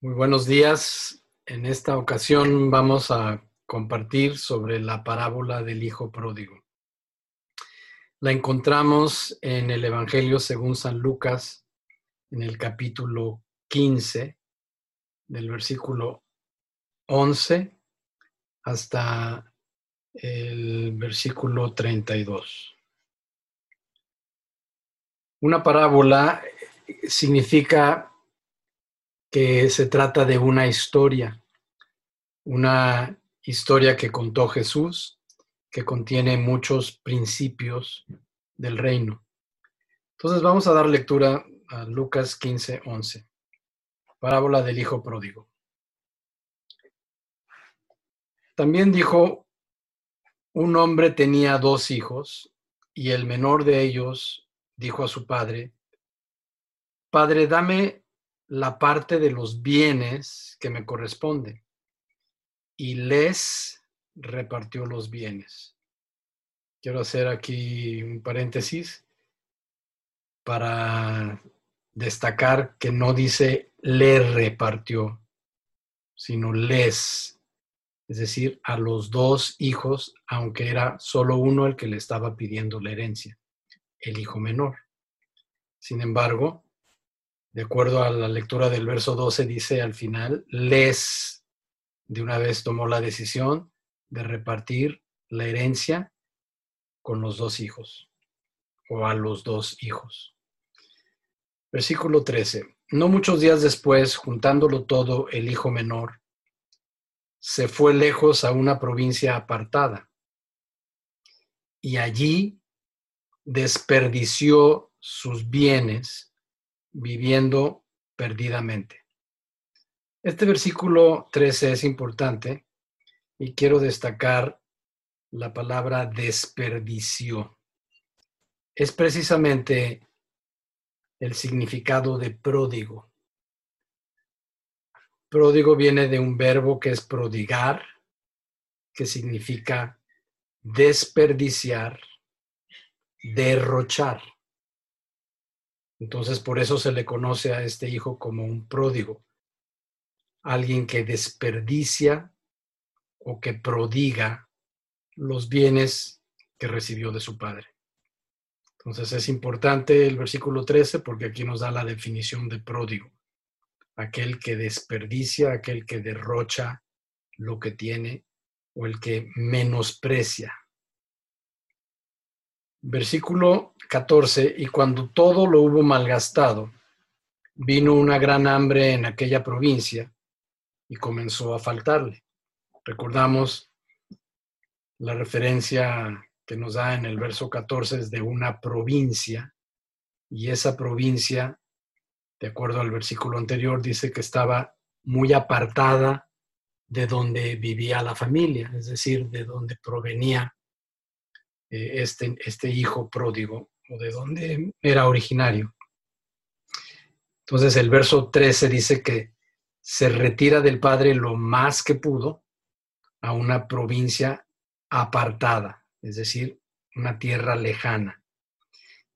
Muy buenos días. En esta ocasión vamos a compartir sobre la parábola del Hijo Pródigo. La encontramos en el Evangelio según San Lucas, en el capítulo 15, del versículo 11 hasta el versículo 32. Una parábola significa que se trata de una historia, una historia que contó Jesús, que contiene muchos principios del reino. Entonces vamos a dar lectura a Lucas 15, 11, parábola del Hijo Pródigo. También dijo, un hombre tenía dos hijos y el menor de ellos dijo a su padre, Padre, dame la parte de los bienes que me corresponde y les repartió los bienes. Quiero hacer aquí un paréntesis para destacar que no dice le repartió, sino les, es decir, a los dos hijos, aunque era solo uno el que le estaba pidiendo la herencia, el hijo menor. Sin embargo, de acuerdo a la lectura del verso 12, dice al final, les de una vez tomó la decisión de repartir la herencia con los dos hijos o a los dos hijos. Versículo 13. No muchos días después, juntándolo todo, el hijo menor se fue lejos a una provincia apartada y allí desperdició sus bienes viviendo perdidamente. Este versículo 13 es importante y quiero destacar la palabra desperdicio. Es precisamente el significado de pródigo. Pródigo viene de un verbo que es prodigar, que significa desperdiciar, derrochar. Entonces, por eso se le conoce a este hijo como un pródigo, alguien que desperdicia o que prodiga los bienes que recibió de su padre. Entonces es importante el versículo 13 porque aquí nos da la definición de pródigo, aquel que desperdicia, aquel que derrocha lo que tiene o el que menosprecia Versículo 14, y cuando todo lo hubo malgastado, vino una gran hambre en aquella provincia y comenzó a faltarle. Recordamos la referencia que nos da en el verso 14 es de una provincia y esa provincia, de acuerdo al versículo anterior, dice que estaba muy apartada de donde vivía la familia, es decir, de donde provenía eh, este, este hijo pródigo o de dónde era originario. Entonces el verso 13 dice que se retira del padre lo más que pudo a una provincia apartada, es decir, una tierra lejana.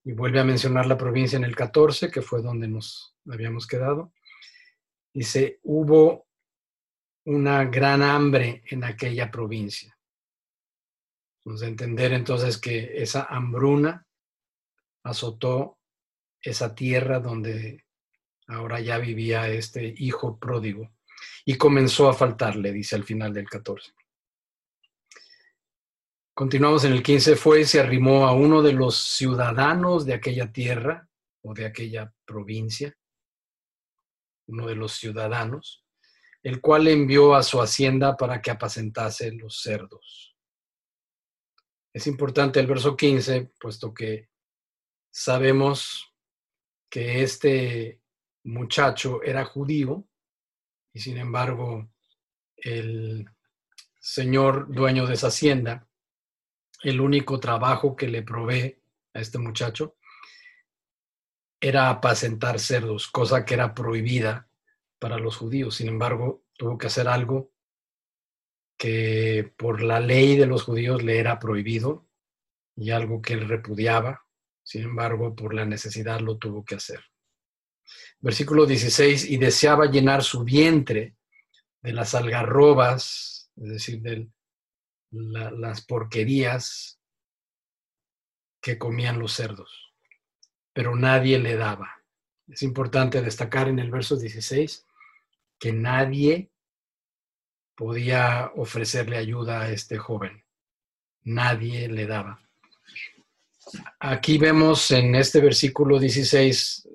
Y vuelve a mencionar la provincia en el 14, que fue donde nos habíamos quedado. Dice, hubo una gran hambre en aquella provincia. Vamos a entender entonces que esa hambruna azotó esa tierra donde ahora ya vivía este hijo pródigo y comenzó a faltarle, dice al final del 14. Continuamos en el 15, fue y se arrimó a uno de los ciudadanos de aquella tierra o de aquella provincia, uno de los ciudadanos, el cual envió a su hacienda para que apacentase los cerdos. Es importante el verso 15, puesto que sabemos que este muchacho era judío y sin embargo el señor dueño de esa hacienda, el único trabajo que le provee a este muchacho era apacentar cerdos, cosa que era prohibida para los judíos. Sin embargo, tuvo que hacer algo que por la ley de los judíos le era prohibido y algo que él repudiaba, sin embargo, por la necesidad lo tuvo que hacer. Versículo 16, y deseaba llenar su vientre de las algarrobas, es decir, de las porquerías que comían los cerdos, pero nadie le daba. Es importante destacar en el verso 16 que nadie podía ofrecerle ayuda a este joven. Nadie le daba. Aquí vemos en este versículo 16,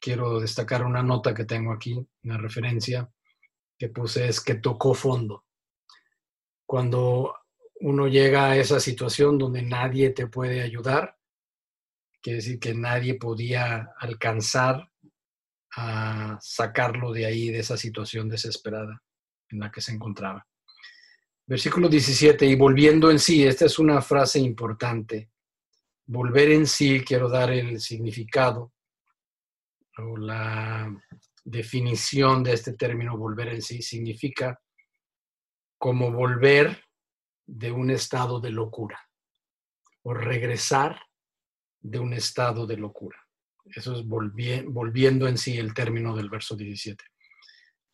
quiero destacar una nota que tengo aquí, una referencia que puse, es que tocó fondo. Cuando uno llega a esa situación donde nadie te puede ayudar, quiere decir que nadie podía alcanzar a sacarlo de ahí, de esa situación desesperada en la que se encontraba. Versículo 17, y volviendo en sí, esta es una frase importante. Volver en sí, quiero dar el significado o la definición de este término, volver en sí, significa como volver de un estado de locura o regresar de un estado de locura. Eso es volviendo en sí el término del verso 17.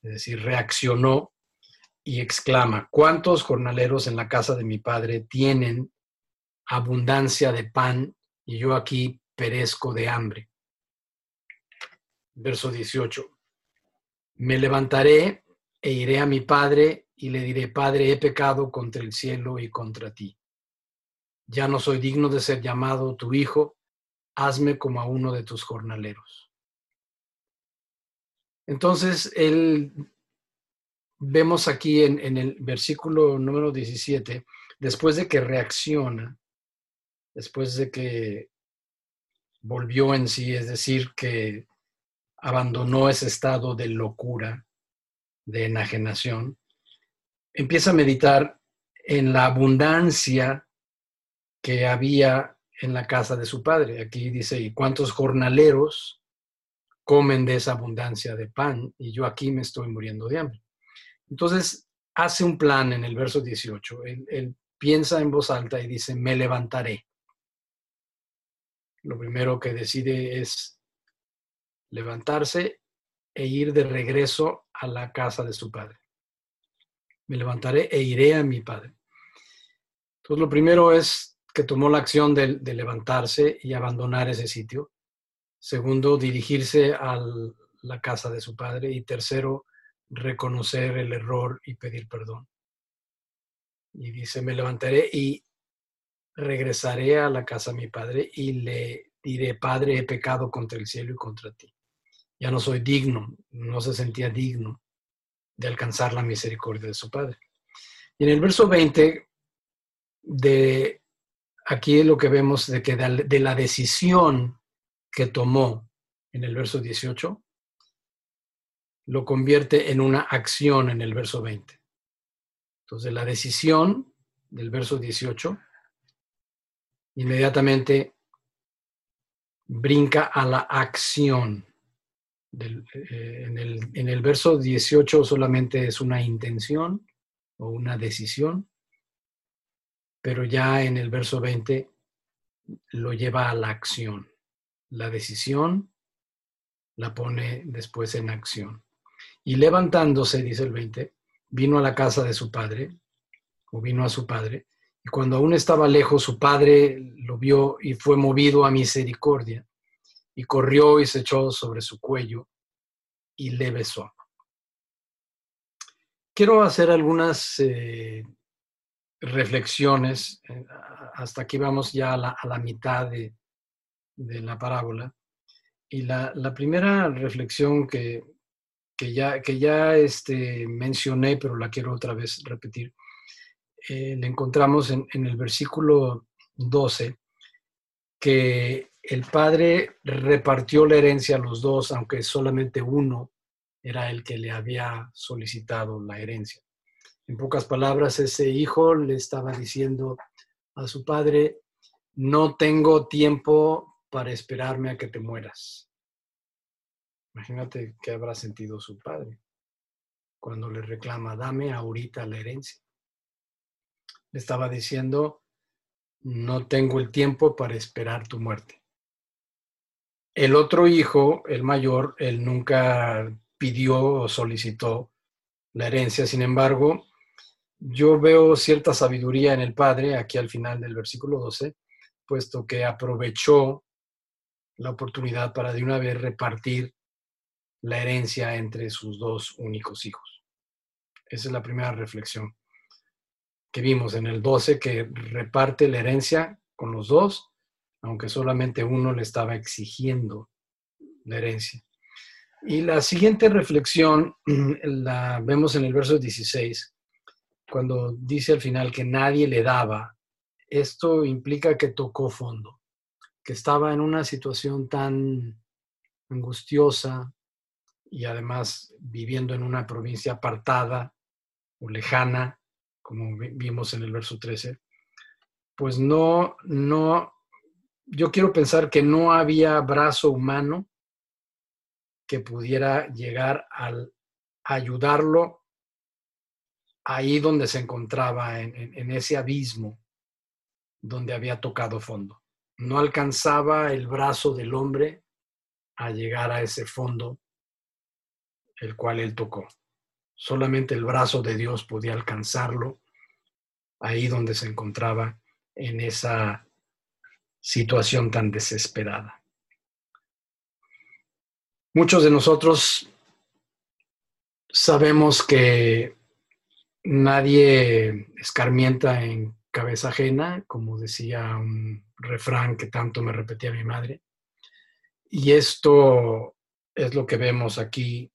Es decir, reaccionó y exclama, ¿cuántos jornaleros en la casa de mi padre tienen abundancia de pan y yo aquí perezco de hambre? Verso 18. Me levantaré e iré a mi padre y le diré, Padre, he pecado contra el cielo y contra ti. Ya no soy digno de ser llamado tu hijo, hazme como a uno de tus jornaleros. Entonces, él vemos aquí en, el versículo número 17, después de que reacciona, después de que volvió en sí, es decir, que abandonó ese estado de locura, de enajenación, empieza a meditar en la abundancia que había en la casa de su padre. Aquí dice, ¿y cuántos jornaleros comen de esa abundancia de pan? Y yo aquí me estoy muriendo de hambre. Entonces, hace un plan en el verso 18. Él, piensa en voz alta y dice, me levantaré. Lo primero que decide es levantarse e ir de regreso a la casa de su padre. Me levantaré e iré a mi padre. Entonces, lo primero es que tomó la acción de, de levantarse y abandonar ese sitio. Segundo, dirigirse a la casa de su padre. Y tercero, reconocer el error y pedir perdón. Y dice, me levantaré y regresaré a la casa de mi padre y le diré, Padre, he pecado contra el cielo y contra ti. Ya no soy digno, no se sentía digno de alcanzar la misericordia de su padre. Y en el verso 20 de aquí lo que vemos de que de la decisión que tomó en el verso 18, lo convierte en una acción en el verso 20. Entonces, la decisión del verso 18 inmediatamente brinca a la acción. Eh, en, el, en el verso 18 solamente es una intención o una decisión, pero ya en el verso 20 lo lleva a la acción. La decisión la pone después en acción. Y levantándose, dice el 20, vino a la casa de su padre, o vino a su padre, y cuando aún estaba lejos, su padre lo vio y fue movido a misericordia, y corrió y se echó sobre su cuello y le besó. Quiero hacer algunas eh, reflexiones, eh, hasta aquí vamos ya a la, mitad de, la parábola, y la, la primera reflexión que, que ya, que ya este, mencioné, pero la quiero otra vez repetir. Eh, encontramos en, en, el versículo 12 que el padre repartió la herencia a los dos, aunque solamente uno era el que le había solicitado la herencia. En pocas palabras, ese hijo le estaba diciendo a su padre, no tengo tiempo para esperarme a que te mueras. Imagínate qué habrá sentido su padre cuando le reclama, dame ahorita la herencia. Le estaba diciendo, no tengo el tiempo para esperar tu muerte. El otro hijo, el mayor, él nunca pidió o solicitó la herencia, sin embargo, yo veo cierta sabiduría en el padre, aquí al final del versículo 12, puesto que aprovechó la oportunidad para de una vez repartir la herencia entre sus dos únicos hijos. Esa es la primera reflexión que vimos en el 12, que reparte la herencia con los dos, aunque solamente uno le estaba exigiendo la herencia. Y la siguiente reflexión la vemos en el verso 16, cuando dice al final que nadie le daba. Esto implica que tocó fondo, que estaba en una situación tan angustiosa y además viviendo en una provincia apartada o lejana, como vimos en el verso 13, pues no, no, yo quiero pensar que no había brazo humano que pudiera llegar al ayudarlo ahí donde se encontraba, en, ese abismo donde había tocado fondo. No alcanzaba el brazo del hombre a llegar a ese fondo el cual él tocó. Solamente el brazo de Dios podía alcanzarlo ahí donde se encontraba en esa situación tan desesperada. Muchos de nosotros sabemos que nadie escarmienta en cabeza ajena, como decía un refrán que tanto me repetía mi madre. Y esto es lo que vemos aquí,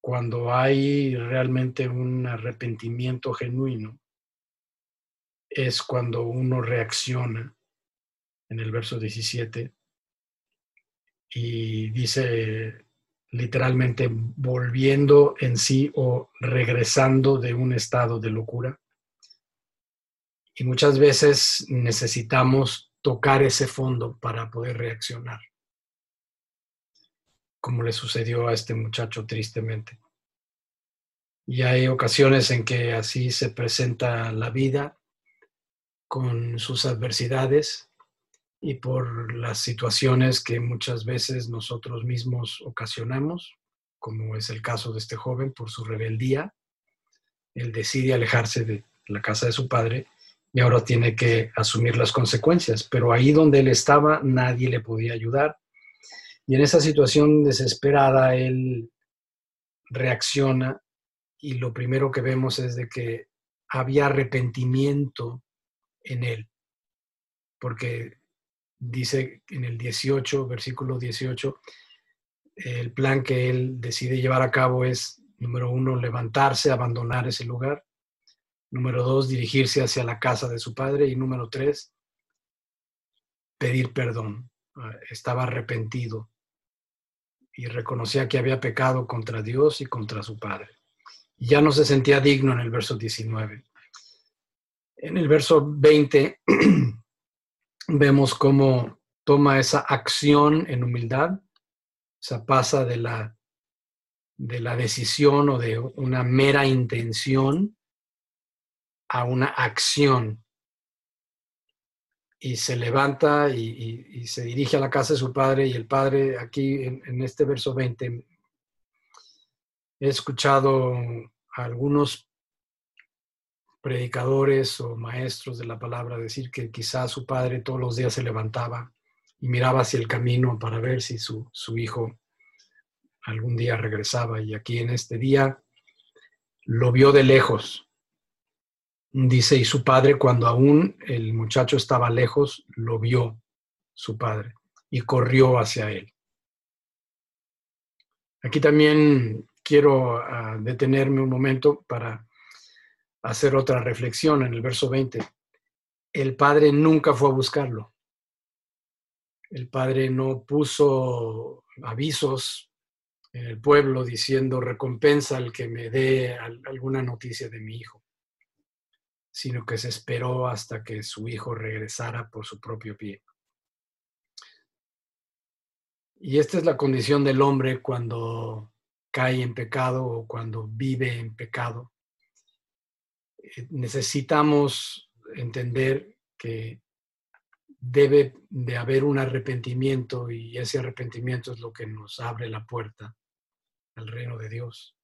cuando hay realmente un arrepentimiento genuino, es cuando uno reacciona en el verso 17 y dice literalmente volviendo en sí o regresando de un estado de locura. Y muchas veces necesitamos tocar ese fondo para poder reaccionar, como le sucedió a este muchacho tristemente. Y hay ocasiones en que así se presenta la vida con sus adversidades y por las situaciones que muchas veces nosotros mismos ocasionamos, como es el caso de este joven por su rebeldía. Él decide alejarse de la casa de su padre y ahora tiene que asumir las consecuencias, pero ahí donde él estaba nadie le podía ayudar. Y en esa situación desesperada él reacciona y lo primero que vemos es de que había arrepentimiento en él, porque dice en el 18, versículo 18, el plan que él decide llevar a cabo es, número uno, levantarse, abandonar ese lugar. Número dos, dirigirse hacia la casa de su padre. Y número tres, pedir perdón. Ah, estaba arrepentido y reconocía que había pecado contra Dios y contra su padre. Y ya no se sentía digno en el verso 19. En el verso 20 vemos cómo toma esa acción en humildad, o sea, pasa de la, de la decisión o de una mera intención a una acción. Y se levanta y, se dirige a la casa de su padre y el padre aquí en, este verso 20 he escuchado a algunos predicadores o maestros de la palabra decir que quizás su padre todos los días se levantaba y miraba hacia el camino para ver si su, su hijo algún día regresaba. Y aquí en este día lo vio de lejos. Dice, y su padre cuando aún el muchacho estaba lejos, lo vio su padre y corrió hacia él. Aquí también quiero ah, detenerme un momento para hacer otra reflexión en el verso 20. El padre nunca fue a buscarlo. El padre no puso avisos en el pueblo diciendo recompensa al que me dé alguna noticia de mi hijo, sino que se esperó hasta que su hijo regresara por su propio pie. Y esta es la condición del hombre cuando cae en pecado o cuando vive en pecado necesitamos entender que debe de haber un arrepentimiento y ese arrepentimiento es lo que nos abre la puerta al reino de Dios.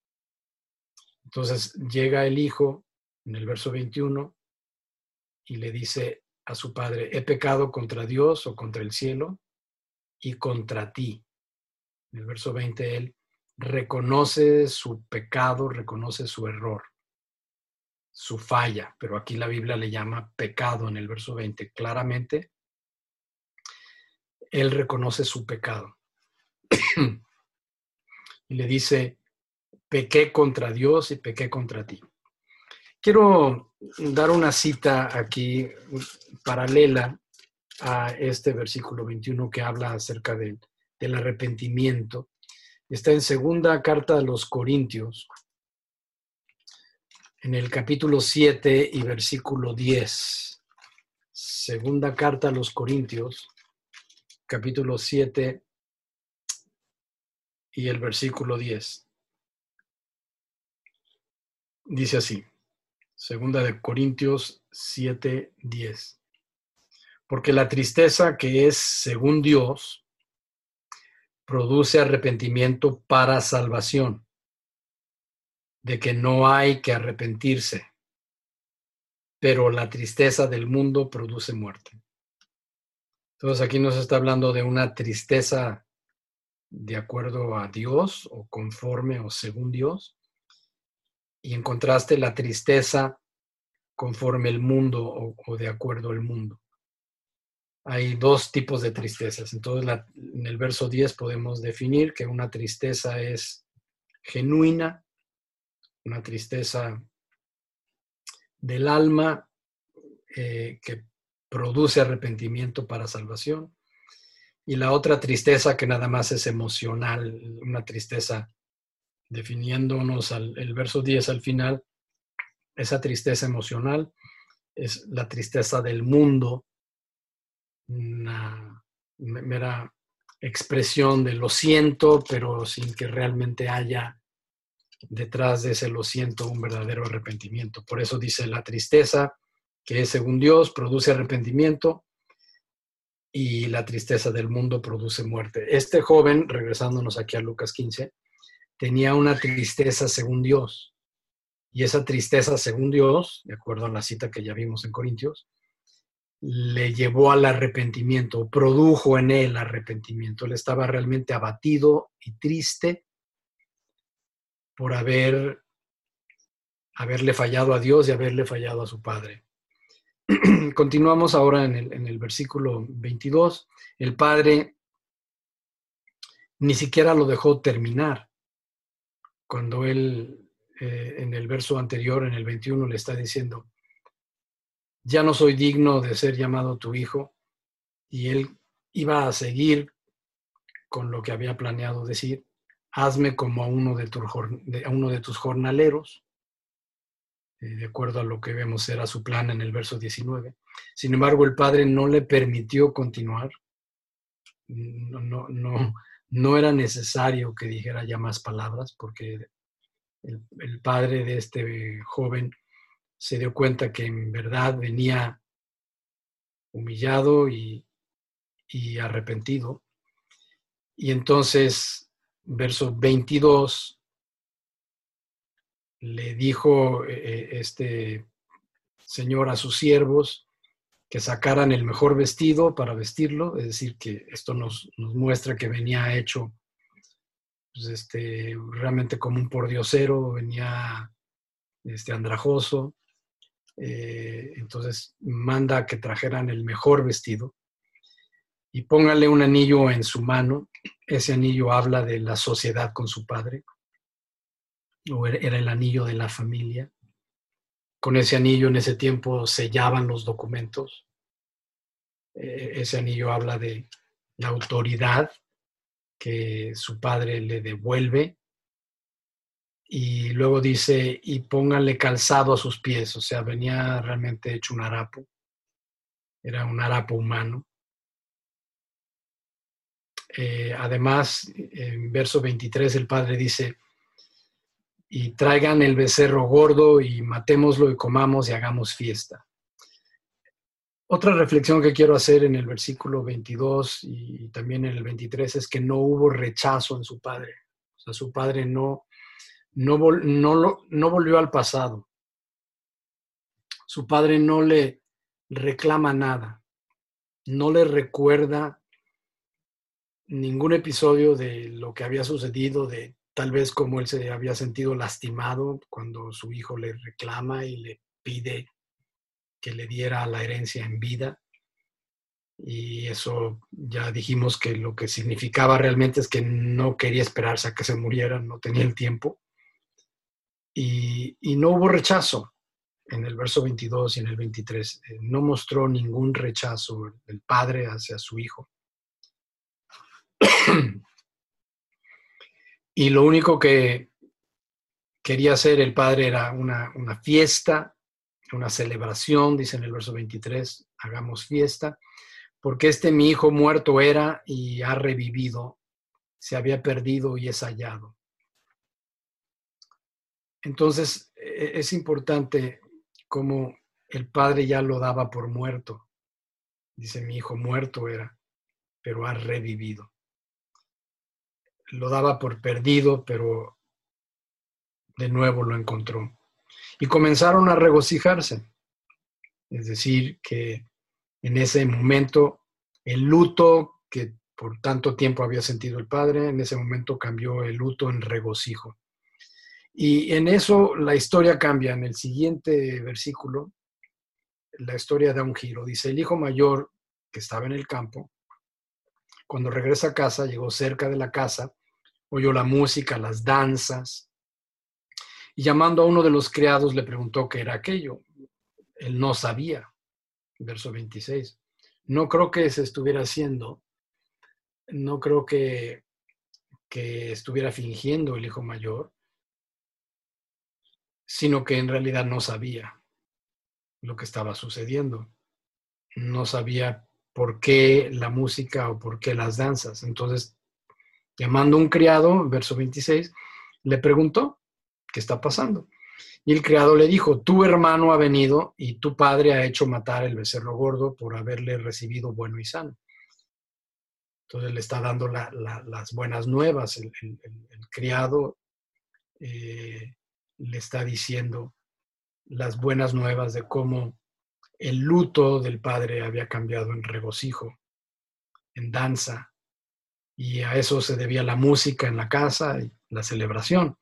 Entonces llega el hijo en el verso 21 y le dice a su padre, he pecado contra Dios o contra el cielo y contra ti. En el verso 20 él reconoce su pecado, reconoce su error, su falla, pero aquí la Biblia le llama pecado en el verso 20. Claramente, él reconoce su pecado. y le dice, pequé contra Dios y pequé contra ti. Quiero dar una cita aquí paralela a este versículo 21 que habla acerca del arrepentimiento. Está en segunda carta de los Corintios, en el capítulo 7 y versículo 10. Segunda carta a los Corintios, capítulo 7 y el versículo 10. Dice así. Segunda de Corintios 7, 10. Porque la tristeza que es según Dios produce arrepentimiento para salvación, de que no hay que arrepentirse, pero la tristeza del mundo produce muerte. Entonces aquí nos está hablando de una tristeza de acuerdo a Dios o conforme o según Dios, y encontraste la tristeza conforme el mundo o, de acuerdo al mundo. Hay dos tipos de tristezas. Entonces, en el verso 10 podemos definir que una tristeza es genuina, una tristeza del alma eh, que produce arrepentimiento para salvación, y la otra tristeza que nada más es emocional, una tristeza definiéndonos al, el verso 10 al final, esa tristeza emocional es la tristeza del mundo, una mera expresión de lo siento, pero sin que realmente haya detrás de ese lo siento un verdadero arrepentimiento. Por eso dice la tristeza, que según Dios, produce arrepentimiento y la tristeza del mundo produce muerte. Este joven, regresándonos aquí a Lucas 15, tenía una tristeza según Dios. Y esa tristeza según Dios, de acuerdo a la cita que ya vimos en Corintios, le llevó al arrepentimiento, produjo en él arrepentimiento. Él estaba realmente abatido y triste por haber haberle fallado a Dios y haberle fallado a su padre. Continuamos ahora en el, en el versículo 22. El padre ni siquiera lo dejó terminar cuando él eh, en el verso anterior, en el 21, le está diciendo, ya no soy digno de ser llamado tu hijo, y él iba a seguir con lo que había planeado decir, hazme como a uno de, uno de tus jornaleros, eh, de acuerdo a lo que vemos era su plan en el verso 19. Sin embargo, el padre no le permitió continuar, no, no, no, no era necesario que dijera ya más palabras porque el, padre de este joven se dio cuenta que en verdad venía humillado y, arrepentido. Y entonces, verso 22, le dijo eh, eh, este señor a sus siervos, que sacaran el mejor vestido para vestirlo, es decir, que esto nos, muestra que venía hecho pues, este, realmente como un pordiosero, venía este, andrajoso, eh, entonces manda que trajeran el mejor vestido y póngale un anillo en su mano, ese anillo habla de la sociedad con su padre, o era el anillo de la familia, con ese anillo en ese tiempo sellaban los documentos. Eh, ese anillo habla de la autoridad que su padre le devuelve. Y luego dice, y pónganle calzado a sus pies, o sea, venía realmente hecho un harapo, era un harapo humano. Eh, además, en verso 23 el padre dice, y traigan el becerro gordo y matémoslo y comamos y hagamos fiesta. Otra reflexión que quiero hacer en el versículo 22 y también en el 23 es que no hubo rechazo en su padre. O sea, su padre no, no, no, no volvió al pasado. Su padre no le reclama nada, no le recuerda ningún episodio de lo que había sucedido, de tal vez como él se había sentido lastimado cuando su hijo le reclama y le pide que le diera la herencia en vida. Y eso ya dijimos que lo que significaba realmente es que no quería esperarse a que se muriera, no tenía el tiempo. Y, no hubo rechazo en el verso 22 y en el 23. Eh, no mostró ningún rechazo del padre hacia su hijo. y lo único que quería hacer el padre era una, una fiesta una celebración, dice en el verso 23, hagamos fiesta, porque este mi hijo muerto era y ha revivido, se había perdido y es hallado. Entonces, e-, es importante como el padre ya lo daba por muerto. Dice, mi hijo muerto era, pero ha revivido. Lo daba por perdido, pero de nuevo lo encontró y comenzaron a regocijarse. Es decir, que en ese momento el luto que por tanto tiempo había sentido el padre, en ese momento cambió el luto en regocijo. Y en eso la historia cambia. En el siguiente versículo, la historia da un giro. Dice, el hijo mayor que estaba en el campo, cuando regresa a casa, llegó cerca de la casa, oyó la música, las danzas, y llamando a uno de los criados le preguntó qué era aquello. Él no sabía. Verso 26. No creo que se estuviera haciendo, no creo que, que estuviera fingiendo el hijo mayor, sino que en realidad no sabía lo que estaba sucediendo. No sabía por qué la música o por qué las danzas. Entonces, llamando a un criado, verso 26, le preguntó ¿qué está pasando? Y el criado le dijo, tu hermano ha venido y tu padre ha hecho matar el becerro gordo por haberle recibido bueno y sano. Entonces le está dando las buenas nuevas. El, criado eh, le está diciendo las buenas nuevas de cómo el luto del padre había cambiado en regocijo, en danza, y a eso se debía la música en la casa y la celebración.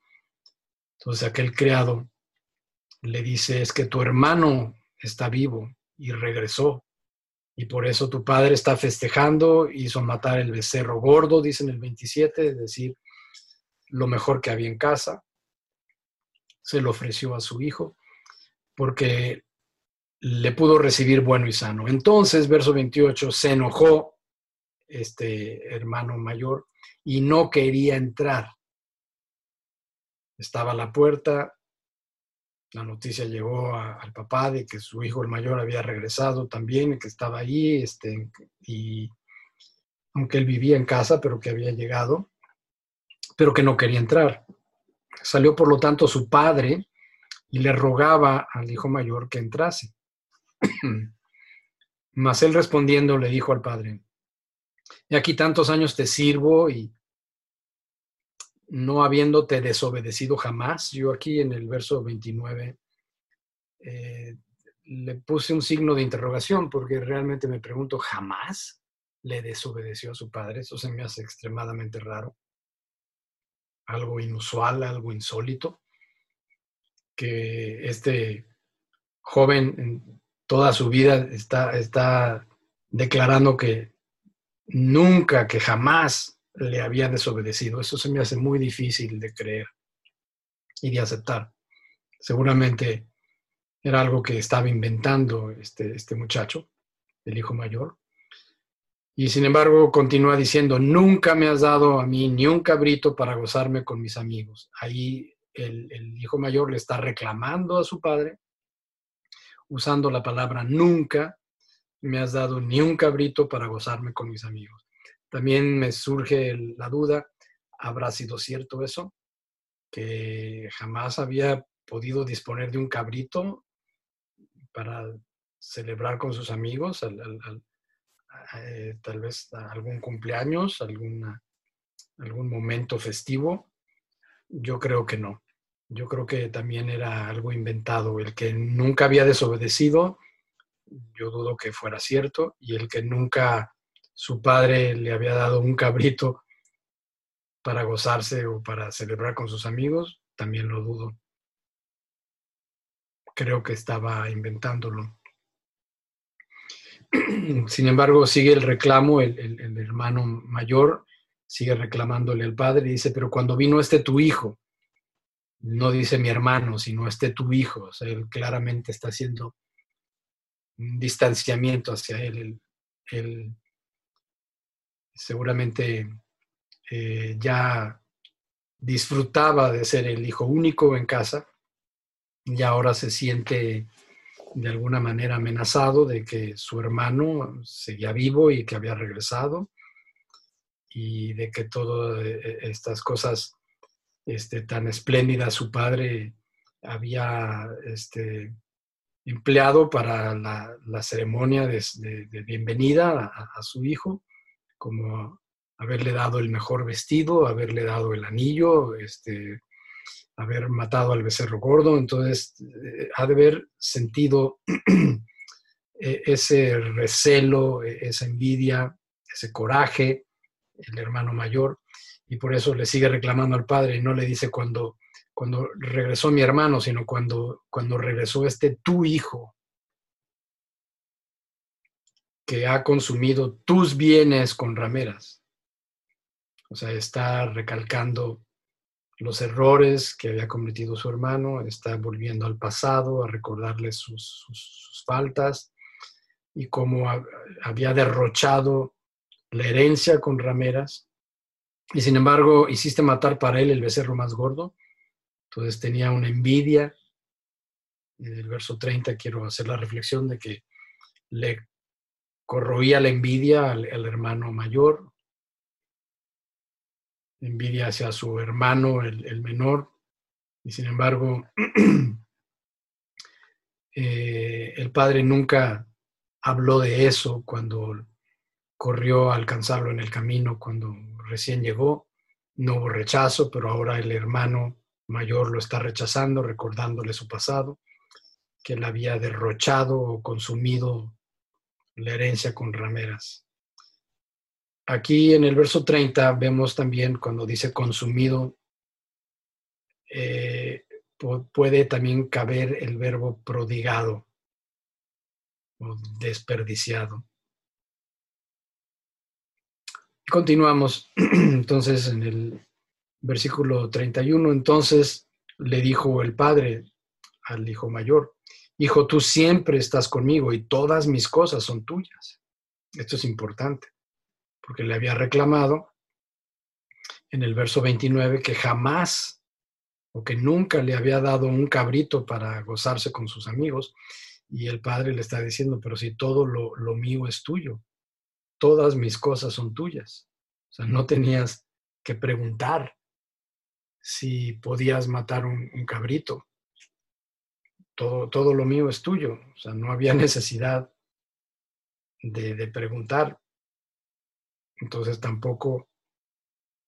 Entonces aquel criado le dice, es que tu hermano está vivo y regresó. Y por eso tu padre está festejando, hizo matar el becerro gordo, dice en el 27, es decir, lo mejor que había en casa. Se lo ofreció a su hijo porque le pudo recibir bueno y sano. Entonces, verso 28, se enojó este hermano mayor y no quería entrar estaba a la puerta, la noticia llegó al papá de que su hijo el mayor había regresado también, que estaba ahí, este, y aunque él vivía en casa, pero que había llegado, pero que no quería entrar. Salió por lo tanto su padre y le rogaba al hijo mayor que entrase. Mas él respondiendo le dijo al padre, y aquí tantos años te sirvo y no habiéndote desobedecido jamás. Yo aquí en el verso 29 eh, le puse un signo de interrogación porque realmente me pregunto, ¿jamás le desobedeció a su padre? Eso se me hace extremadamente raro. Algo inusual, algo insólito, que este joven en toda su vida está, está declarando que nunca, que jamás le había desobedecido. Eso se me hace muy difícil de creer y de aceptar. Seguramente era algo que estaba inventando este, este muchacho, el hijo mayor. Y sin embargo continúa diciendo, nunca me has dado a mí ni un cabrito para gozarme con mis amigos. Ahí el, el hijo mayor le está reclamando a su padre, usando la palabra nunca me has dado ni un cabrito para gozarme con mis amigos. También me surge la duda, ¿habrá sido cierto eso? Que jamás había podido disponer de un cabrito para celebrar con sus amigos, eh, tal vez algún cumpleaños, alguna, algún momento festivo. Yo creo que no. Yo creo que también era algo inventado. El que nunca había desobedecido, yo dudo que fuera cierto, y el que nunca su padre le había dado un cabrito para gozarse o para celebrar con sus amigos, también lo dudo. Creo que estaba inventándolo. Sin embargo, sigue el reclamo, el, hermano mayor sigue reclamándole al padre y dice, pero cuando vino este tu hijo, no dice mi hermano, sino este tu hijo, o sea, él claramente está haciendo distanciamiento hacia él, él, seguramente eh, ya disfrutaba de ser el hijo único en casa y ahora se siente de alguna manera amenazado de que su hermano seguía vivo y que había regresado y de que todas eh, estas cosas este, tan espléndidas su padre había este, empleado para la, ceremonia de, bienvenida a, su hijo, como haberle dado el mejor vestido, haberle dado el anillo, este, haber matado al becerro gordo, entonces eh, ha de haber sentido e, ese recelo, e, esa envidia, ese coraje, el hermano mayor, y por eso le sigue reclamando al padre y no le dice cuando, cuando regresó mi hermano, sino cuando, cuando regresó este tu hijo, que ha consumido tus bienes con rameras. O sea, está recalcando los errores que había cometido su hermano, está volviendo al pasado a recordarle sus, faltas y cómo había derrochado la herencia con rameras. Y sin embargo, hiciste matar para él el becerro más gordo. Entonces tenía una envidia. En el verso 30 quiero hacer la reflexión de que le corroía la envidia al hermano mayor, envidia hacia su hermano, el, menor, y sin embargo, eh, el padre nunca habló de eso cuando corrió a alcanzarlo en el camino, cuando recién llegó. No hubo rechazo, pero ahora el hermano mayor lo está rechazando, recordándole su pasado, que él había derrochado o consumido la herencia con rameras. Aquí en el verso 30 vemos también cuando dice consumido, eh, puede también caber el verbo prodigado o desperdiciado. Continuamos entonces en el versículo 31. Entonces le dijo el padre al hijo mayor, Hijo, tú siempre estás conmigo y todas mis cosas son tuyas. Esto es importante porque le había reclamado en el verso 29 que jamás o que nunca le había dado un cabrito para gozarse con sus amigos. Y el padre le está diciendo, pero si todo lo, mío es tuyo, todas mis cosas son tuyas. O sea, no tenías que preguntar si podías matar un, cabrito. Todo, todo, lo mío es tuyo. O sea, no había necesidad de, de preguntar. Entonces tampoco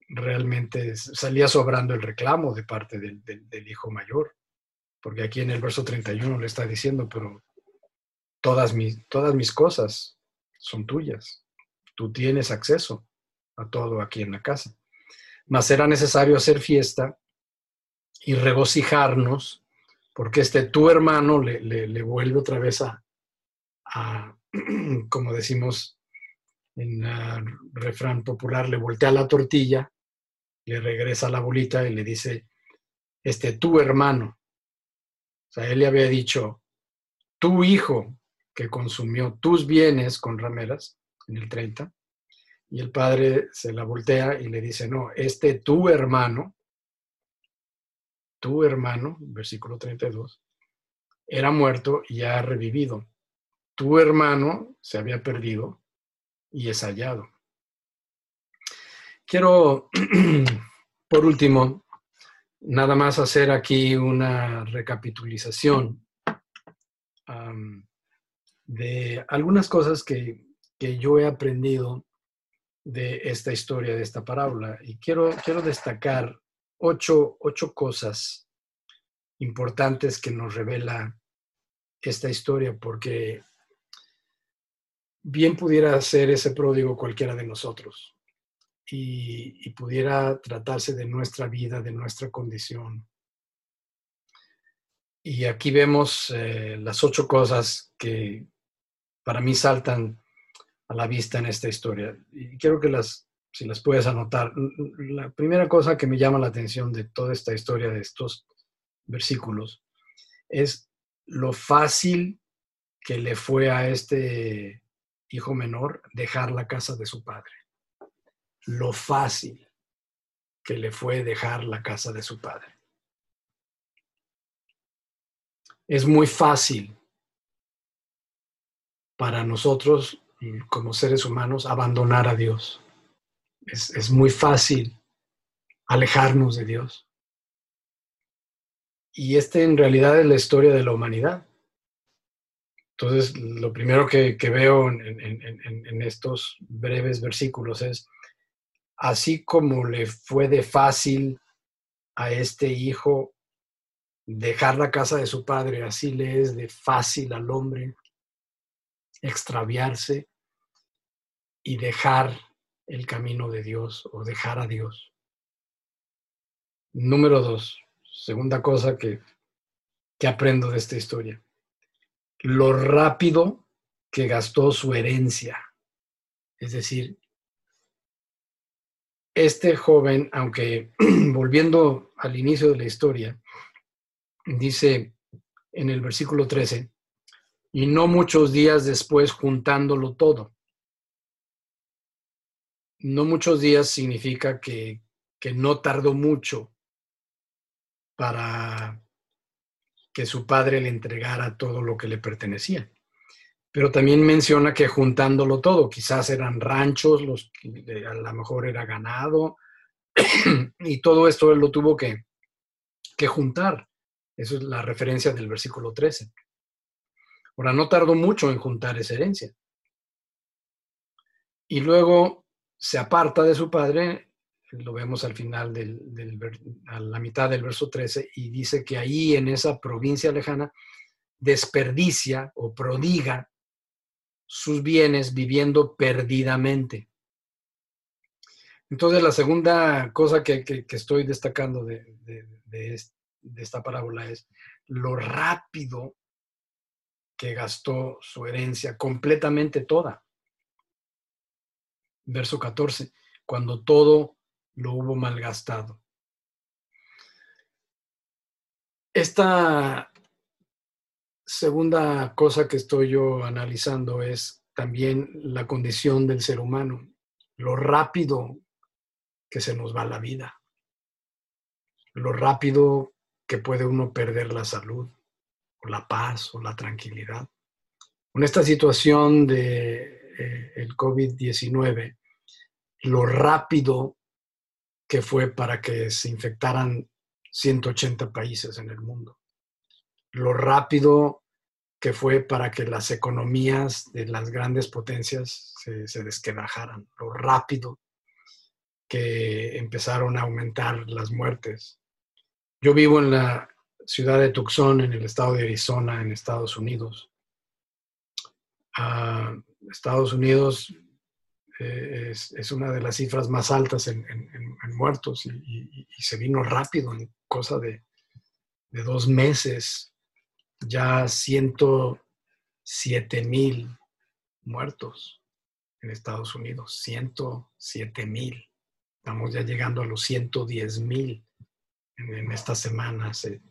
realmente salía sobrando el reclamo de parte del, hijo mayor, porque aquí en el verso 31 le está diciendo, pero todas mis, todas mis cosas son tuyas, tú tienes acceso a todo aquí en la casa. Mas era necesario hacer fiesta y regocijarnos, porque este tu hermano le, vuelve otra vez a, como decimos, en el refrán popular, le voltea la tortilla, le regresa la bolita y le dice, este, tu hermano. O sea, él le había dicho, tu hijo que consumió tus bienes con rameras, en el 30, y el padre se la voltea y le dice, no, este tu hermano, tu hermano, versículo 32, era muerto y ha revivido. Tu hermano se había perdido y es hallado. Quiero, por último, nada más hacer aquí una recapitulización de algunas cosas que, yo he aprendido de esta historia, de esta parábola. Y quiero, quiero destacar ocho, ocho cosas importantes que nos revela esta historia, porque bien pudiera ser ese pródigo cualquiera de nosotros y, pudiera tratarse de nuestra vida, de nuestra condición. Y aquí vemos eh, las ocho cosas que para mí saltan a la vista en esta historia. Y quiero que las, si las puedes anotar, la primera cosa que me llama la atención de toda esta historia, de estos versículos, es lo fácil que le fue a este hijo menor dejar la casa de su padre. Lo fácil que le fue dejar la casa de su padre. Es muy fácil para nosotros como seres humanos abandonar a Dios. Es, es muy fácil alejarnos de Dios. Y este en realidad es la historia de la humanidad. Entonces, lo primero que, veo en, estos breves versículos es, así como le fue de fácil a este hijo dejar la casa de su padre, así le es de fácil al hombre extraviarse y dejar el camino de Dios o dejar a Dios. Número dos, segunda cosa que, que aprendo de esta historia lo rápido que gastó su herencia. Es decir, este joven, aunque volviendo al inicio de la historia, dice en el versículo 13, y no muchos días después juntándolo todo. No muchos días significa que, que no tardó mucho para que su padre le entregara todo lo que le pertenecía. Pero también menciona que juntándolo todo, quizás eran ranchos, los, a lo mejor era ganado, y todo esto él lo tuvo que, que juntar. Eso es la referencia del versículo 13. Ahora, no tardó mucho en juntar esa herencia. Y luego se aparta de su padre lo vemos al final del, a la mitad del verso 13, y dice que ahí en esa provincia lejana desperdicia o prodiga sus bienes viviendo perdidamente. Entonces la segunda cosa que, estoy destacando de, de esta parábola es lo rápido que gastó su herencia, completamente toda. Verso 14, cuando todo lo hubo malgastado. Esta segunda cosa que estoy yo analizando es también la condición del ser humano, lo rápido que se nos va la vida, lo rápido que puede uno perder la salud o la paz o la tranquilidad. Con esta situación de eh, el COVID-19, lo rápido que fue para que se infectaran 180 países en el mundo. Lo rápido que fue para que las economías de las grandes potencias se, se desquebrajaran. Lo rápido que empezaron a aumentar las muertes. Yo vivo en la ciudad de Tucson, en el estado de Arizona, en Estados Unidos. Ah, Estados Unidos eh, es, una de las cifras más altas en, muertos y, se vino rápido, en cosa de, dos meses, ya 107 mil muertos en Estados Unidos, 107 mil. Estamos ya llegando a los 110 mil en, esta semana. Se,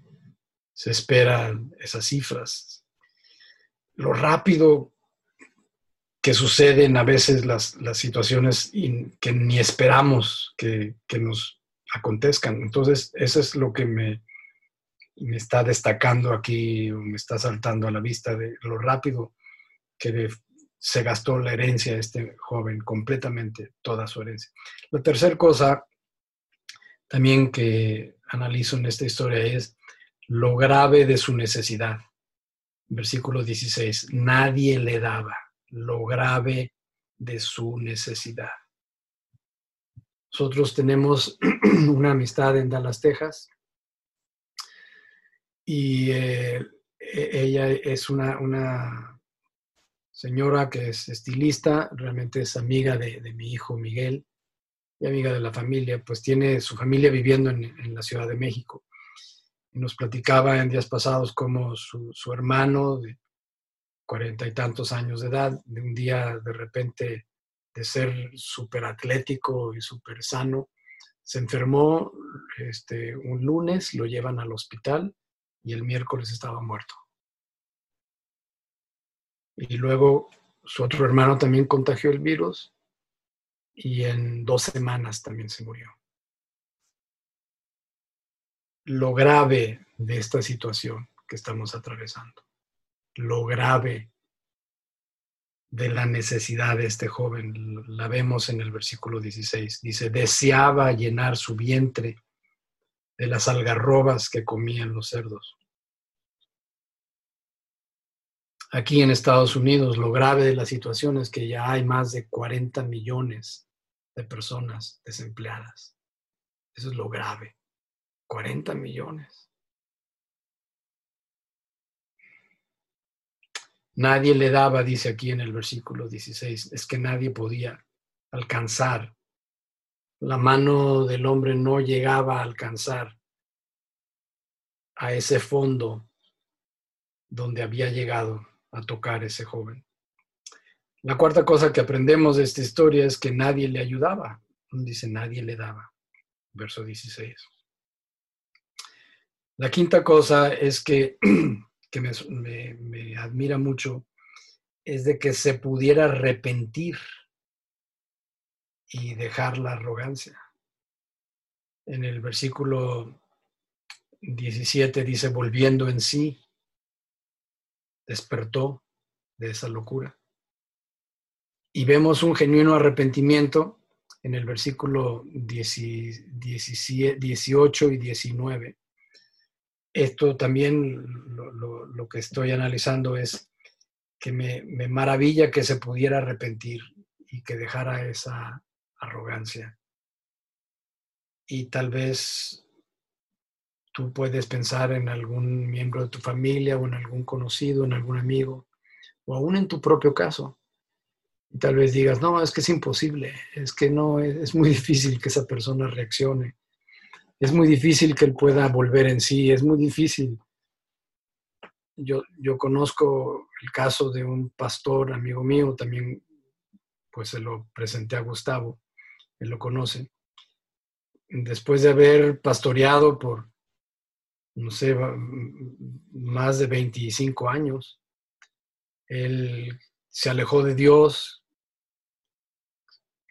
se esperan esas cifras. Lo rápido que suceden a veces las, situaciones que ni esperamos que, nos acontezcan. Entonces, eso es lo que me, me está destacando aquí, me está saltando a la vista de lo rápido que se gastó la herencia de este joven, completamente toda su herencia. La tercera cosa también que analizo en esta historia es lo grave de su necesidad. Versículo 16, nadie le daba lo grave de su necesidad. Nosotros tenemos una amistad en Dallas, Texas, y eh, e-, ella es una, una, señora que es estilista, realmente es amiga de, mi hijo Miguel y amiga de la familia, pues tiene su familia viviendo en, la Ciudad de México. Nos platicaba en días pasados cómo su, su hermano de cuarenta y tantos años de edad, de un día de repente de ser súper atlético y súper sano, se enfermó este, un lunes, lo llevan al hospital y el miércoles estaba muerto. Y luego su otro hermano también contagió el virus y en dos semanas también se murió. Lo grave de esta situación que estamos atravesando, lo grave de la necesidad de este joven, la vemos en el versículo 16. Dice, deseaba llenar su vientre de las algarrobas que comían los cerdos aquí en Estados Unidos, lo grave de la situación es que ya hay más de 40 millones de personas desempleadas. Eso es lo grave. 40 millones. Nadie le daba, dice aquí en el versículo 16, es que nadie podía alcanzar. La mano del hombre no llegaba a alcanzar a ese fondo donde había llegado a tocar ese joven. La cuarta cosa que aprendemos de esta historia es que nadie le ayudaba. Dice, nadie le daba. Verso 16. La quinta cosa es que, que me, me admira mucho, es de que se pudiera arrepentir y dejar la arrogancia. En el versículo 17 dice, volviendo en sí, despertó de esa locura. Y vemos un genuino arrepentimiento en el versículo 18 y 19. Esto también lo, que estoy analizando es que me, maravilla que se pudiera arrepentir y que dejara esa arrogancia. Y tal vez Tú puedes pensar en algún miembro de tu familia o en algún conocido, en algún amigo, o aún en tu propio caso. Y tal vez digas, no, es que es imposible, es que no, es, muy difícil que esa persona reaccione, es muy difícil que él pueda volver en sí, es muy difícil. Yo, yo conozco el caso de un pastor, amigo mío, también pues se lo presenté a Gustavo, él lo conoce. Después de haber pastoreado por no sé, más de 25 años. Él se alejó de Dios,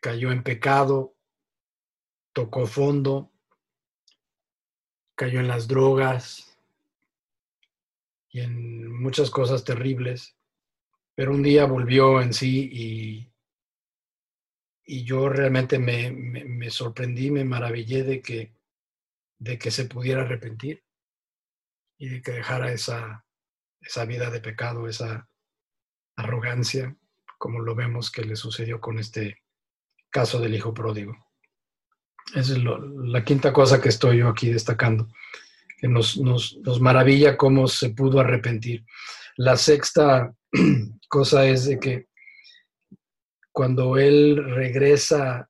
cayó en pecado, tocó fondo, cayó en las drogas y en muchas cosas terribles, pero un día volvió en sí y, y yo realmente me, me sorprendí, me maravillé de que, de que se pudiera arrepentir y de que dejara esa, esa vida de pecado, esa arrogancia, como lo vemos que le sucedió con este caso del hijo pródigo. Esa es la quinta cosa que estoy yo aquí destacando, que nos, nos, nos maravilla cómo se pudo arrepentir. La sexta cosa es de que cuando él regresa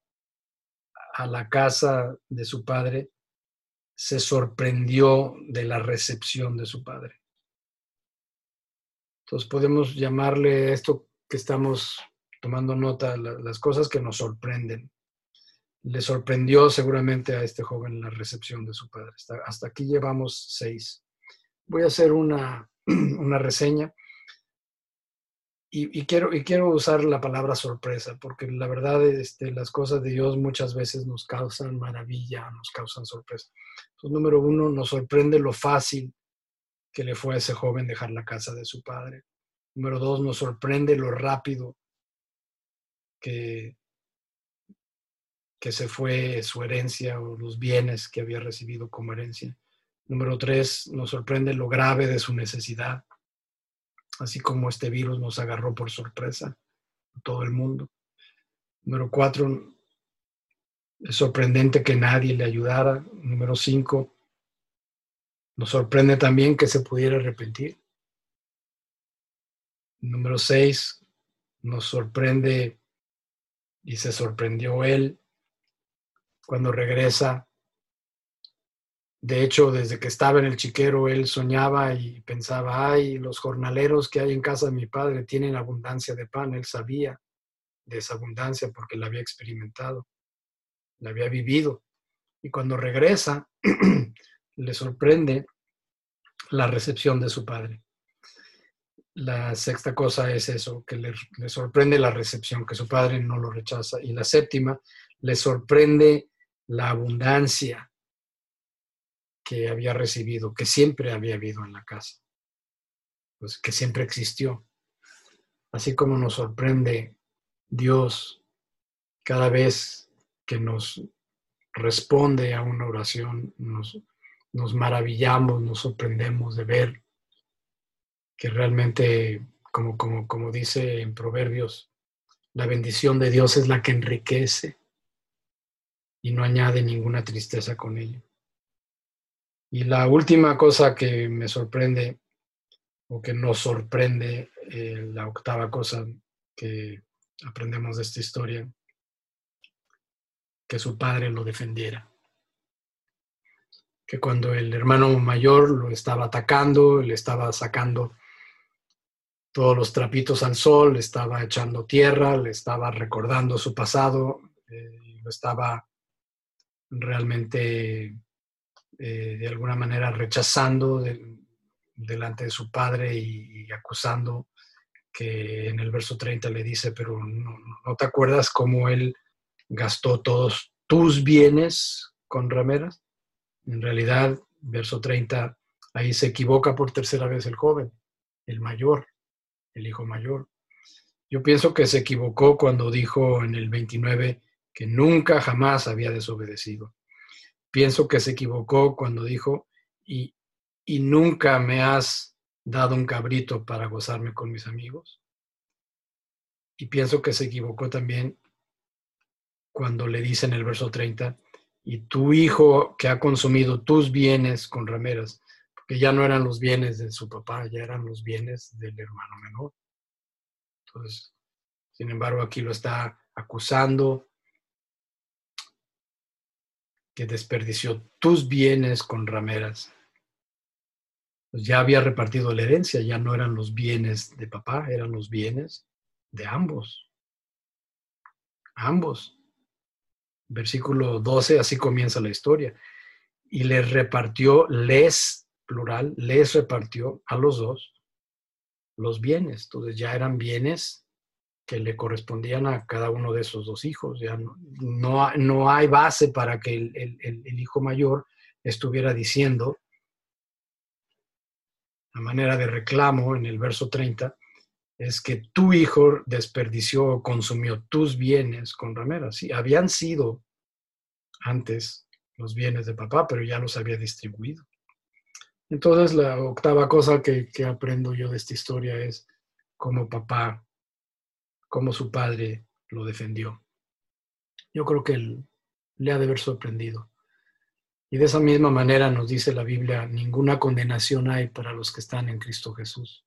a la casa de su padre, se sorprendió de la recepción de su padre. Entonces podemos llamarle esto que estamos tomando nota, las cosas que nos sorprenden. Le sorprendió seguramente a este joven la recepción de su padre. Hasta, aquí llevamos seis. Voy a hacer una, una reseña y, quiero, y quiero usar la palabra sorpresa, porque la verdad este, las cosas de Dios muchas veces nos causan maravilla, nos causan sorpresa. Número uno, nos sorprende lo fácil que le fue a ese joven dejar la casa de su padre. Número dos, nos sorprende lo rápido que, que se fue su herencia o los bienes que había recibido como herencia. Número tres, nos sorprende lo grave de su necesidad. así como este virus nos agarró por sorpresa a todo el mundo. Número cuatro, es sorprendente que nadie le ayudara. Número cinco, nos sorprende también que se pudiera arrepentir. Número seis, nos sorprende y se sorprendió él cuando regresa. De hecho, desde que estaba en el chiquero, él soñaba y pensaba, ay, los jornaleros que hay en casa de mi padre tienen abundancia de pan. Él sabía de esa abundancia porque la había experimentado, la había vivido. Y cuando regresa, le sorprende la recepción de su padre. La sexta cosa es eso, que le, sorprende la recepción, que su padre no lo rechaza. Y la séptima, le sorprende la abundancia que había recibido, que siempre había habido en la casa, pues que siempre existió. Así como nos sorprende Dios cada vez que nos responde a una oración, nos, nos maravillamos, nos sorprendemos de ver que realmente, como, como, como dice en Proverbios, la bendición de Dios es la que enriquece y no añade ninguna tristeza con ello. Y la última cosa que me sorprende, o que nos sorprende, eh, la octava cosa que aprendemos de esta historia, que su padre lo defendiera. Que cuando el hermano mayor lo estaba atacando, le estaba sacando todos los trapitos al sol, le estaba echando tierra, le estaba recordando su pasado, eh, lo estaba realmente eh, de alguna manera rechazando delante de su padre y, acusando que en el verso 30 le dice, pero no, no te acuerdas cómo él gastó todos tus bienes con rameras. En realidad, verso 30, ahí se equivoca por tercera vez el joven, el mayor el hijo mayor. Yo pienso que se equivocó cuando dijo en el 29 que nunca jamás había desobedecido. Pienso que se equivocó cuando dijo, y, y nunca me has dado un cabrito para gozarme con mis amigos. Y pienso que se equivocó también cuando le dice en el verso 30, y tu hijo que ha consumido tus bienes con rameras, que ya no eran los bienes de su papá, ya eran los bienes del hermano menor. Entonces, sin embargo, aquí lo está acusando que desperdició tus bienes con rameras. Pues ya había repartido la herencia, ya no eran los bienes de papá, eran los bienes de ambos. Ambos. Versículo 12, así comienza la historia. Y les repartió, les plural, les repartió a los dos los bienes. Entonces ya eran bienes que le correspondían a cada uno de esos dos hijos. No, no, hay base para que el, hijo mayor estuviera diciendo, a manera de reclamo en el verso 30, es que tu hijo desperdició o consumió tus bienes con rameras. Sí, habían sido antes los bienes de papá, pero ya los había distribuido. Entonces, la octava cosa que, aprendo yo de esta historia es cómo papá, cómo su padre lo defendió. Yo creo que él le ha de haber sorprendido. Y de esa misma manera nos dice la Biblia, ninguna condenación hay para los que están en Cristo Jesús.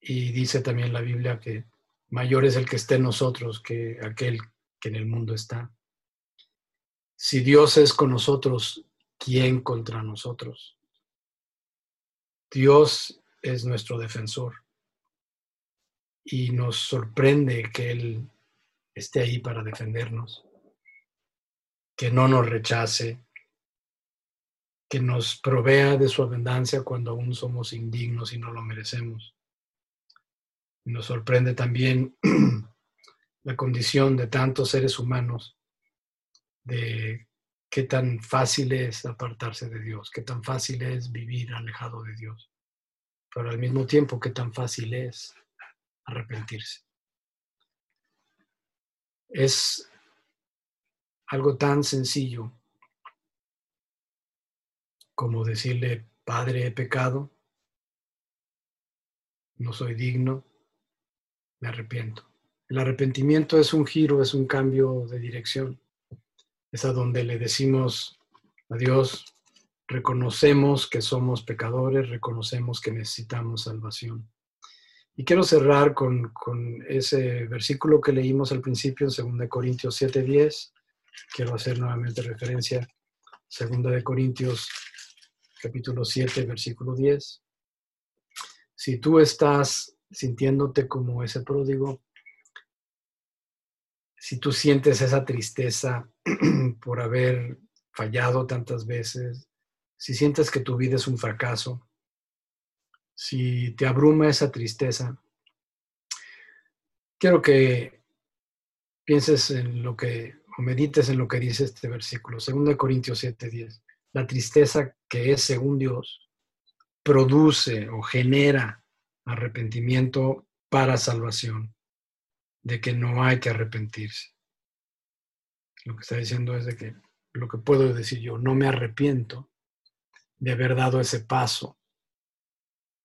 Y dice también la Biblia que mayor es el que esté en nosotros que aquel que en el mundo está. Si Dios es con nosotros, ¿quién contra nosotros? Dios es nuestro defensor y nos sorprende que Él esté ahí para defendernos, que no nos rechace, que nos provea de su abundancia cuando aún somos indignos y no lo merecemos. Nos sorprende también la condición de tantos seres humanos de qué tan fácil es apartarse de Dios, qué tan fácil es vivir alejado de Dios, pero al mismo tiempo qué tan fácil es arrepentirse. Es algo tan sencillo como decirle, Padre, he pecado, no soy digno, me arrepiento. El arrepentimiento es un giro, es un cambio de dirección. Es a donde le decimos a Dios, reconocemos que somos pecadores, reconocemos que necesitamos salvación. Y quiero cerrar con, ese versículo que leímos al principio en 2 Corintios 7:10. Quiero hacer nuevamente referencia 2 Corintios capítulo 7, versículo 10. Si tú estás sintiéndote como ese pródigo, si tú sientes esa tristeza por haber fallado tantas veces, si sientes que tu vida es un fracaso, si te abruma esa tristeza, quiero que pienses en lo que, o medites en lo que dice este versículo, 2 Corintios 7:10. La tristeza que es según Dios produce o genera arrepentimiento para salvación, de que no hay que arrepentirse. Lo que está diciendo es de que lo que puedo decir yo, no me arrepiento de haber dado ese paso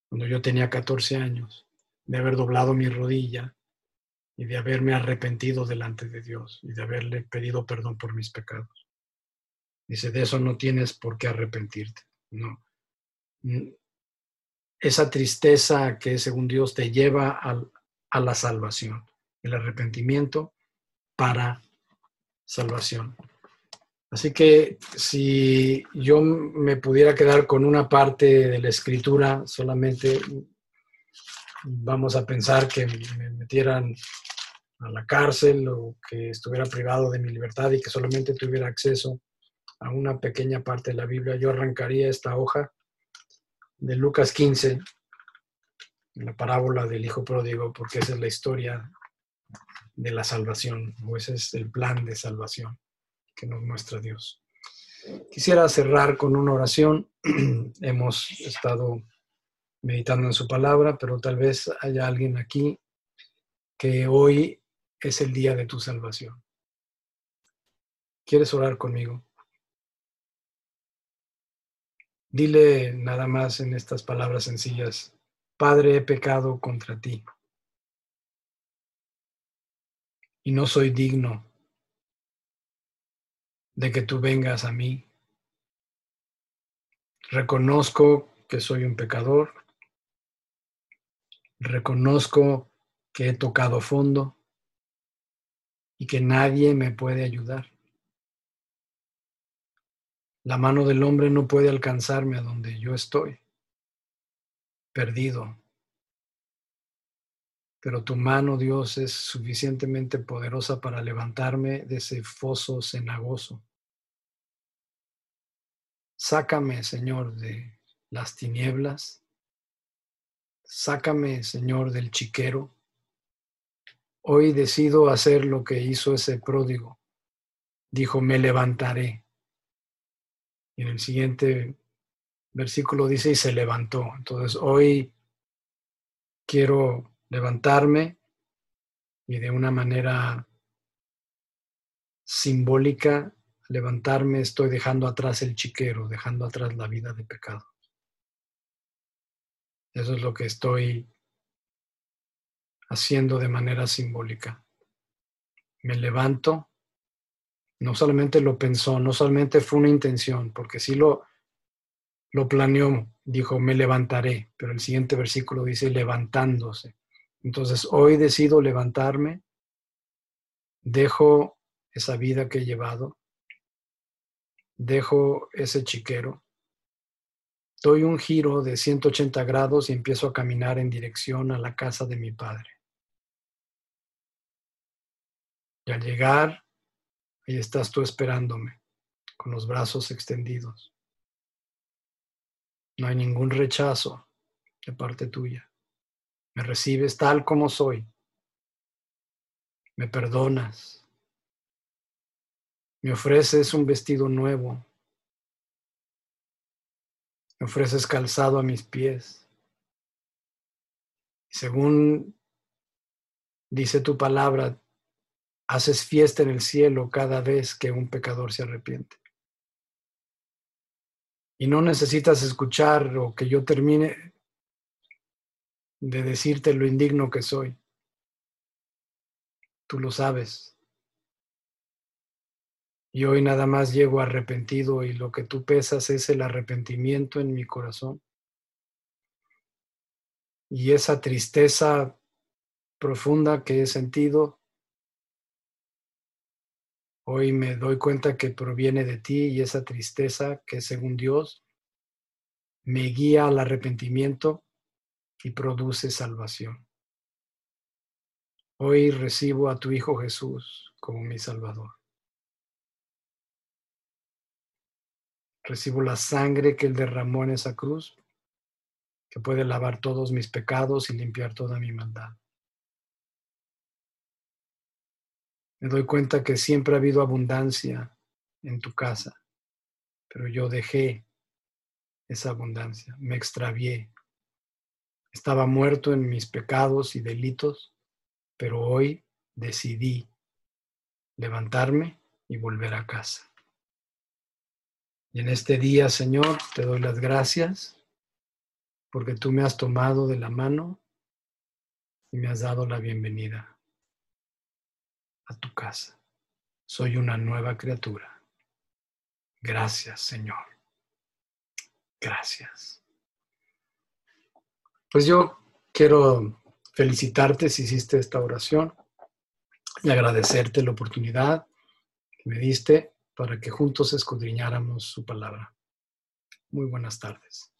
cuando yo tenía 14 años, de haber doblado mi rodilla y de haberme arrepentido delante de Dios y de haberle pedido perdón por mis pecados. Dice, de eso no tienes por qué arrepentirte. No. Esa tristeza que según Dios te lleva a la salvación, el arrepentimiento para salvación. Así que si yo me pudiera quedar con una parte de la escritura, solamente vamos a pensar que me metieran a la cárcel o que estuviera privado de mi libertad y que solamente tuviera acceso a una pequeña parte de la Biblia, yo arrancaría esta hoja de Lucas 15, la parábola del Hijo Pródigo, porque esa es la historia de la salvación, o ese es el plan de salvación que nos muestra Dios. Quisiera cerrar con una oración. Hemos estado meditando en su palabra, pero tal vez haya alguien aquí que hoy es el día de tu salvación. ¿Quieres orar conmigo? Dile nada más en estas palabras sencillas, Padre, he pecado contra ti y no soy digno de que tú vengas a mí. Reconozco que soy un pecador. Reconozco que he tocado fondo y que nadie me puede ayudar. La mano del hombre no puede alcanzarme a donde yo estoy, perdido. Pero tu mano, Dios, es suficientemente poderosa para levantarme de ese foso cenagoso. Sácame, Señor, de las tinieblas. Sácame, Señor, del chiquero. Hoy decido hacer lo que hizo ese pródigo. Dijo, me levantaré. Y en el siguiente versículo dice, y se levantó. Entonces, hoy quiero levantarme y de una manera simbólica levantarme estoy dejando atrás el chiquero, dejando atrás la vida de pecado. Eso es lo que estoy haciendo de manera simbólica. Me levanto, no solamente lo pensó, no solamente fue una intención, porque sí lo, lo planeó, dijo, me levantaré, pero el siguiente versículo dice levantándose. Entonces hoy decido levantarme, dejo esa vida que he llevado, dejo ese chiquero, doy un giro de 180 grados y empiezo a caminar en dirección a la casa de mi padre. Y al llegar, ahí estás tú esperándome, con los brazos extendidos. No hay ningún rechazo de parte tuya. Me recibes tal como soy. Me perdonas. Me ofreces un vestido nuevo. Me ofreces calzado a mis pies. Según dice tu palabra, haces fiesta en el cielo cada vez que un pecador se arrepiente. Y no necesitas escuchar o que yo termine de decirte lo indigno que soy. Tú lo sabes. Y hoy nada más llego arrepentido y lo que tú pesas es el arrepentimiento en mi corazón. Y esa tristeza profunda que he sentido, hoy me doy cuenta que proviene de ti y esa tristeza que según Dios me guía al arrepentimiento y produce salvación. Hoy recibo a tu Hijo Jesús como mi Salvador. Recibo la sangre que Él derramó en esa cruz, que puede lavar todos mis pecados y limpiar toda mi maldad. Me doy cuenta que siempre ha habido abundancia en tu casa, pero yo dejé esa abundancia, me extravié. Estaba muerto en mis pecados y delitos, pero hoy decidí levantarme y volver a casa. Y en este día, Señor, te doy las gracias porque tú me has tomado de la mano y me has dado la bienvenida a tu casa. Soy una nueva criatura. Gracias, Señor. Gracias. Pues yo quiero felicitarte si hiciste esta oración y agradecerte la oportunidad que me diste para que juntos escudriñáramos su palabra. Muy buenas tardes.